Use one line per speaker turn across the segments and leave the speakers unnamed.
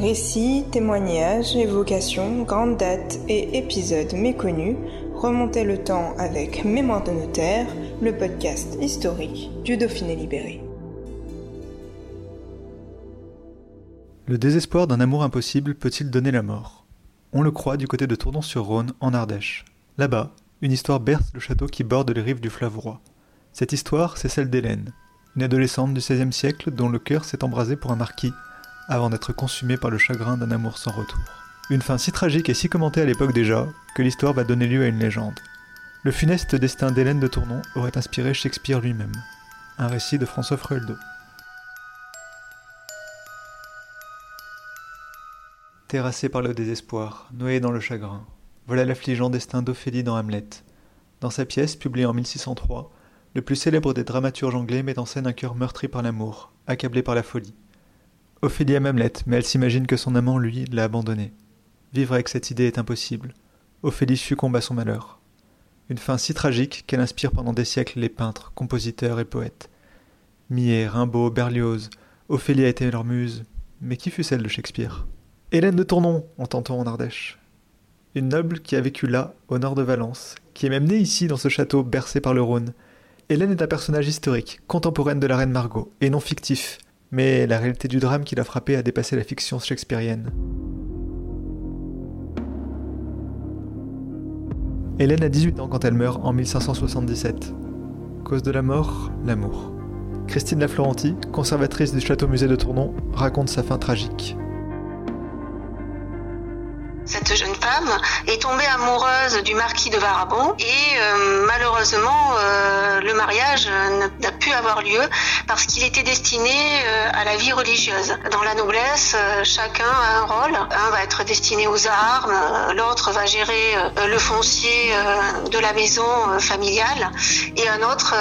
Récits, témoignages, évocations, grandes dates et épisodes méconnus, remontez le temps avec Mémoire de notaire, le podcast historique du Dauphiné libéré.
Le désespoir d'un amour impossible peut-il donner la mort? On le croit du côté de Tournon-sur-Rhône, en Ardèche. Là-bas, une histoire berce le château qui borde les rives du fleuve. Cette histoire, c'est celle d'Hélène, une adolescente du XVIe siècle dont le cœur s'est embrasé pour un marquis, avant d'être consumé par le chagrin d'un amour sans retour. Une fin si tragique et si commentée à l'époque déjà, que l'histoire va donner lieu à une légende. Le funeste destin d'Hélène de Tournon aurait inspiré Shakespeare lui-même. Un récit de François Frueldo. Terrassée par le désespoir, noyée dans le chagrin, voilà l'affligeant destin d'Ophélie dans Hamlet. Dans sa pièce, publiée en 1603, le plus célèbre des dramaturges anglais met en scène un cœur meurtri par l'amour, accablé par la folie. Ophélie aime Hamlet, mais elle s'imagine que son amant, lui, l'a abandonnée. Vivre avec cette idée est impossible. Ophélie succombe à son malheur. Une fin si tragique qu'elle inspire pendant des siècles les peintres, compositeurs et poètes. Millet, Rimbaud, Berlioz, Ophélie a été leur muse, mais qui fut celle de Shakespeare? Hélène de Tournon, entend-on en Ardèche. Une noble qui a vécu là, au nord de Valence, qui est même née ici dans ce château bercé par le Rhône. Hélène est un personnage historique, contemporaine de la reine Margot, et non fictif, mais la réalité du drame qui l'a frappé a dépassé la fiction shakespearienne. Hélène a 18 ans quand elle meurt en 1577. Cause de la mort, l'amour. Christine Laflorenti, conservatrice du château-musée de Tournon, raconte sa fin tragique.
Cette jeune femme est tombée amoureuse du marquis de Varabon et euh, malheureusement euh, le mariage n'a pu avoir lieu parce qu'il était destiné euh, à la vie religieuse. Dans la noblesse, chacun a un rôle. Un va être destiné aux armes, l'autre va gérer le foncier de la maison familiale et un autre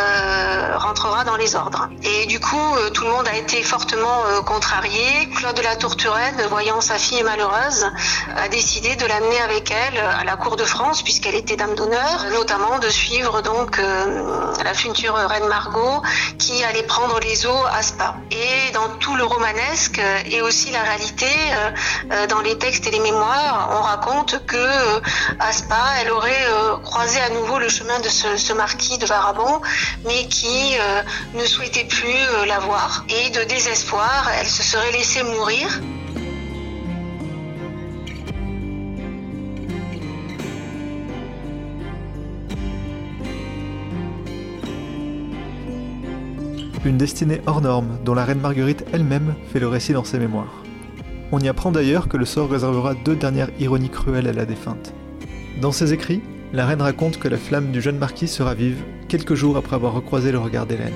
rentrera dans les ordres. Et du coup, tout le monde a été fortement contrarié. Claude de la Tourturenne, voyant sa fille malheureuse, a décidé de l'amener avec elle à la cour de France puisqu'elle était dame d'honneur, notamment de suivre donc euh, la future reine Margot qui allait prendre les eaux à Spa. Et dans tout le romanesque et aussi la réalité, euh, euh, dans les textes et les mémoires, on raconte que à Spa, elle aurait croisé à nouveau le chemin de ce, ce marquis de Varabon, mais qui ne souhaitait plus la voir. Et de désespoir, elle se serait laissée mourir.
Une destinée hors norme dont la reine Marguerite elle-même fait le récit dans ses mémoires. On y apprend d'ailleurs que le sort réservera deux dernières ironies cruelles à la défunte. Dans ses écrits, la reine raconte que la flamme du jeune marquis sera vive quelques jours après avoir recroisé le regard d'Hélène.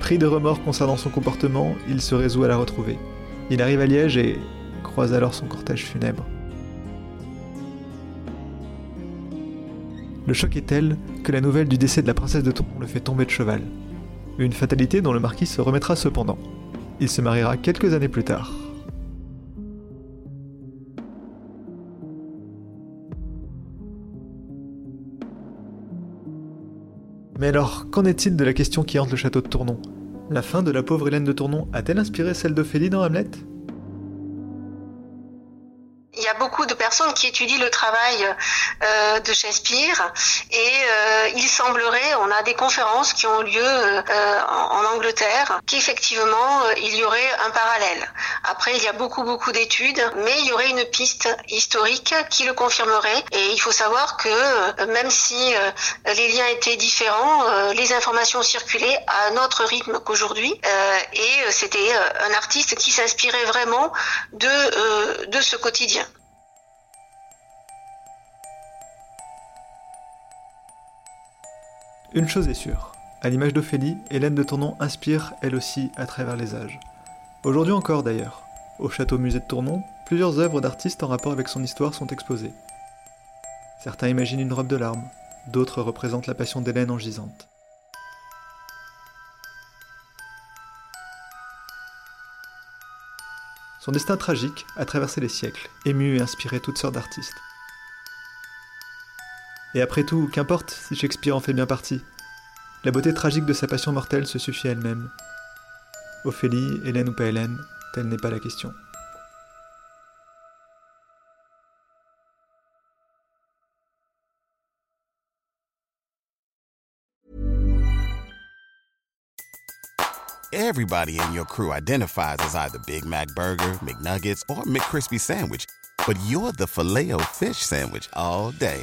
Pris de remords concernant son comportement, il se résout à la retrouver. Il arrive à Liège et croise alors son cortège funèbre. Le choc est tel que la nouvelle du décès de la princesse de Toulon le fait tomber de cheval. Une fatalité dont le marquis se remettra cependant. Il se mariera quelques années plus tard. Mais alors, qu'en est-il de la question qui hante le château de Tournon? La fin de la pauvre Hélène de Tournon a-t-elle inspiré celle d'Ophélie dans Hamlet?
Y a beaucoup de personnes qui étudient le travail euh, de Shakespeare et euh, il semblerait, on a des conférences qui ont lieu euh, en, Angleterre, qu'effectivement il y aurait un parallèle. Après, il y a beaucoup beaucoup d'études, mais il y aurait une piste historique qui le confirmerait. Et il faut savoir que même si les liens étaient différents, les informations circulaient à un autre rythme qu'aujourd'hui. et c'était un artiste qui s'inspirait vraiment de de ce quotidien.
Une chose est sûre, À l'image d'Ophélie, Hélène de Tournon inspire elle aussi à travers les âges. Aujourd'hui encore d'ailleurs. Au château musée de Tournon, plusieurs œuvres d'artistes en rapport avec son histoire sont exposées. Certains imaginent une robe de larmes, d'autres représentent la passion d'Hélène en gisante. Son destin tragique a traversé les siècles, ému et inspiré toutes sortes d'artistes. Et après tout, qu'importe si Shakespeare en fait bien partie. La beauté tragique de sa passion mortelle se suffit elle-même. Ophélie, Hélène ou pas Hélène, telle n'est pas la question.
Everybody in your crew identifies as either Big Mac Burger, McNuggets, or McCrispy Sandwich. But you're the filet fish Sandwich all day.